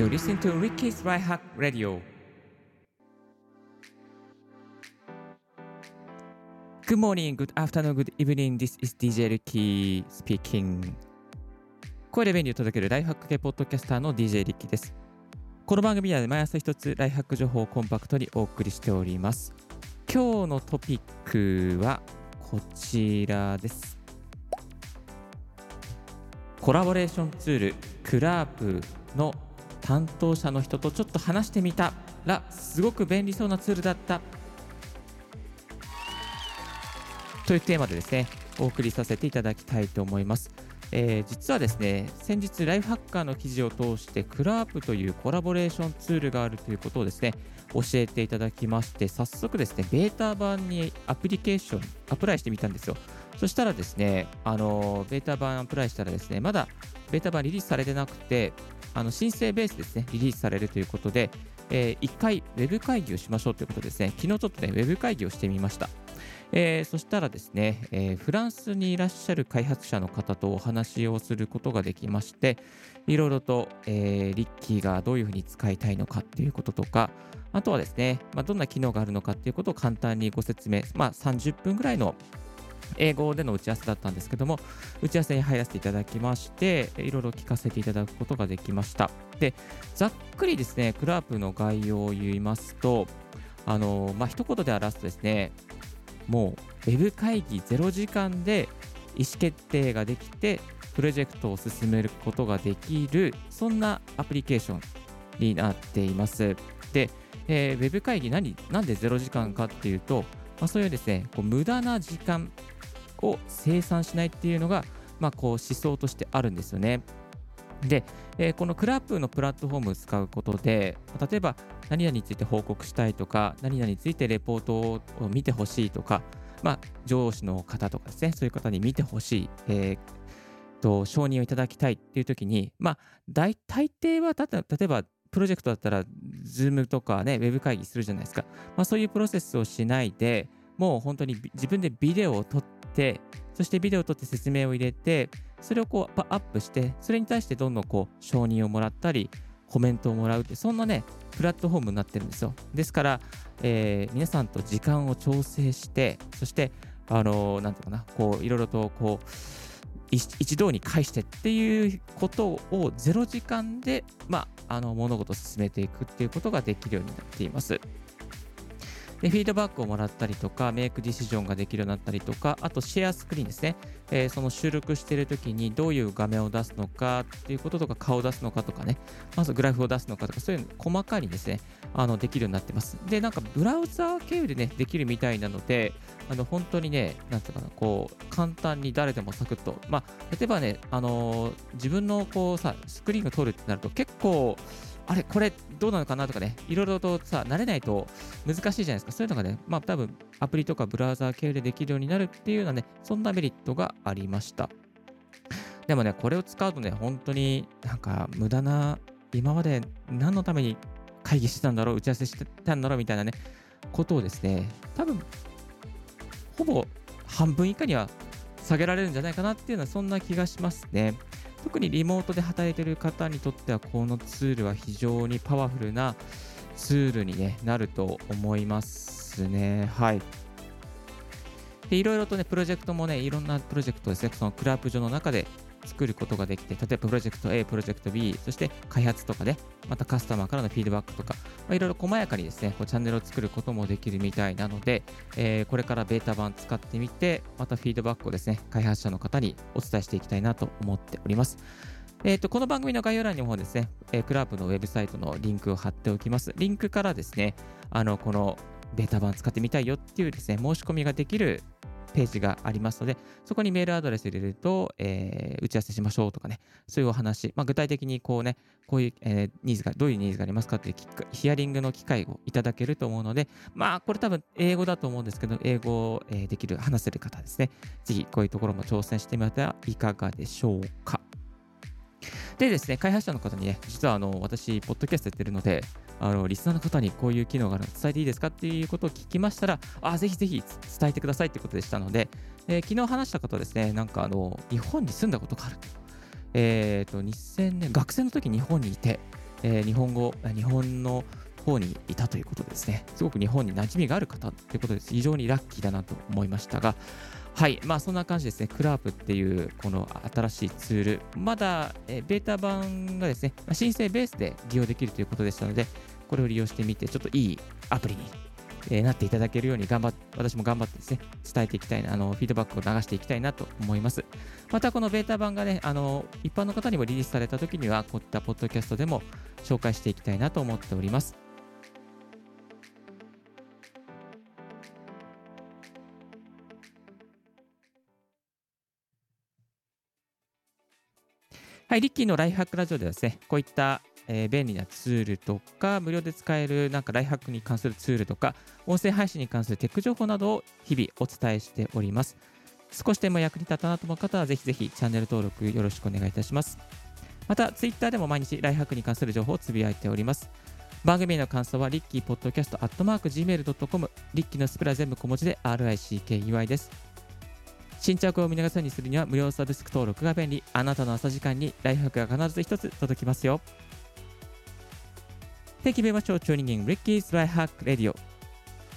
You listen to Ricky's Life Hack Radio. 今日の Good afternoon, evening. This is DJ L. K. speaking. 声で便利を届けるライハック系ポッドキャスターの DJ Ricky です。この番組は毎朝一つライハック情報をコンパクトにお送りしております。今日のトピックはこちらです。コラボレーションツール、クラーの担当者の人とちょっと話してみたらすごく便利そうなツールだったというテーマでですねお送りさせていただきたいと思います。えー、実はですね先日ライフハッカーの記事を通してクラープというコラボレーションツールがあるということをですね教えていただきまして早速ですねベータ版にアプリケーションアプライしてみたんですよそしたらですねあのベータ版アプライしたらですねまだベータ版リリースされてなくてあの申請ベースですねリリースされるということで、えー、1回ウェブ会議をしましょうということですね。昨日ちょっとねウェブ会議をしてみました。えー、そしたらですね、えー、フランスにいらっしゃる開発者の方とお話をすることができまして、いろいろと、えー、リッキーがどういうふうに使いたいのかっていうこととか、あとはですね、まあ、どんな機能があるのかっていうことを簡単にご説明、まあ、30分ぐらいの英語での打ち合わせだったんですけども、打ち合わせに入らせていただきまして、いろいろ聞かせていただくことができました。で、ざっくりですね、クラープの概要を言いますと、あのまあ、一言で表すとですね、もうウェブ会議0時間で意思決定ができてプロジェクトを進めることができるそんなアプリケーションになっています。で、えー、ウェブ会議何なんで0時間かっていうと、まあ、そういうですねこう無駄な時間を生産しないっていうのが、まあ、こう思想としてあるんですよね。で、えー、このクラップのプラットフォームを使うことで、例えば何々について報告したいとか、何々についてレポートを見てほしいとか、まあ、上司の方とかですね、そういう方に見てほしい、えー、と承認をいただきたいっていう時に、まあ、大抵は例えばプロジェクトだったら、Zoom とかね、ウェブ会議するじゃないですか。まあ、そういうプロセスをしないで、もう本当に自分でビデオを撮って、そしてビデオを撮って説明を入れて、それをこうアップして、それに対してどんどんこう承認をもらったり、コメントをもらうって、そんなね、プラットフォームになってるんですよ。ですから、えー、皆さんと時間を調整して、そして、あのー、なんていうかな、こう、いろいろとこう、一堂に会してっていうことを0時間で、まあ、あの物事を進めていくっていうことができるようになっています。で、フィードバックをもらったりとか、メイクディシジョンができるようになったりとか、あとシェアスクリーンですね。えー、その収録しているときにどういう画面を出すのかっていうこととか、顔を出すのかとかね、まずグラフを出すのかとか、そういうの細かにですね、あのできるようになってます。で、なんかブラウザー経由でね、できるみたいなので、あの本当にね、なんていうかな、こう、簡単に誰でもサクッと、まあ、例えばね、あのー、自分のこうさ、スクリーンを撮るってなると結構、あれ、これどうなのかなとかね、いろいろとさ、慣れないと難しいじゃないですか。そういうのがね、まあ多分アプリとかブラウザー系でできるようになるっていうようなね、そんなメリットがありました。でもね、これを使うとね、本当になんか無駄な、今まで何のために会議してたんだろう、打ち合わせしてたんだろうみたいなね、ことをですね、多分、ほぼ半分以下には下げられるんじゃないかなっていうのは、そんな気がしますね。特にリモートで働いている方にとってはこのツールは非常にパワフルなツールに、ね、なると思いますね。はい。でいろいろとね、プロジェクトもね、いろんなプロジェクトですね、そのクラップ上の中で作ることができて、例えばプロジェクト A、プロジェクト B、そして開発とかね、またカスタマーからのフィードバックとか、まあ、いろいろ細やかにですね、こうチャンネルを作ることもできるみたいなので、えー、これからベータ版使ってみて、またフィードバックをですね、開発者の方にお伝えしていきたいなと思っております。えーと、この番組の概要欄にもですね、えー、クラープのウェブサイトのリンクを貼っておきます。リンクからですね、あのこのベータ版使ってみたいよっていうですね、申し込みができるページがありますので、そこにメールアドレス入れると、えー、打ち合わせしましょうとかね、そういうお話、まあ、具体的にこうね、こういう、えー、ニーズが、どういうニーズがありますかっていうヒアリングの機会をいただけると思うので、まあ、これ多分英語だと思うんですけど、英語を、え、できる、話せる方ですね、ぜひこういうところも挑戦してみてはいかがでしょうか。でですね、開発者の方にね、実はあの私、ポッドキャストやってるので、あのリスナーの方にこういう機能があるの伝えていいですかっていうことを聞きましたら、あぜひぜひ伝えてくださいってことでしたので、えー、昨日話した方ですね、なんかあの日本に住んだことがある。えっ、ー、と、2000年、学生の時日本にいて、えー、日本語、日本の方にいたということですね。すごく日本に馴染みがある方ということです。非常にラッキーだなと思いましたが、はい、まあそんな感じですね。クラープっていうこの新しいツール、まだ、えベータ版がですね、申請ベースで利用できるということでしたので、これを利用してみて、ちょっといいアプリにえなっていただけるように頑張っ私も頑張ってですね、伝えていきたいな、あのフィードバックを流していきたいなと思います。またこのベータ版がね、あの一般の方にもリリースされた時には、こういったポッドキャストでも紹介していきたいなと思っております。はい、リッキーのライフハックラジオではですね、こういったえー、便利なツールとか、無料で使えるなんかライフハックに関するツールとか、音声配信に関するテック情報などを日々お伝えしております。少しでも役に立ったなと思う方は、ぜひぜひチャンネル登録よろしくお願いいたします。また、ツイッターでも毎日ライフハックに関する情報をつぶやいております。番組への感想は、リッキーポッドキャストアットマーク Gmail.com、リッキーのスペルは全部小文字で RICKEY です。新着を見逃さずにするには無料サブスク登録が便利。あなたの朝時間にライフハックが必ず一つ届きますよ。Thank you very much for tuning in Ricky's Life Hack Radio.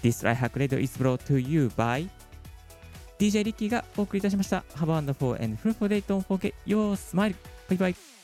This Life Hack Radio is brought to you by DJ リッキーがお送りいたしました。Have a wonderful and fruitful day. Don't forget your smile. Bye bye.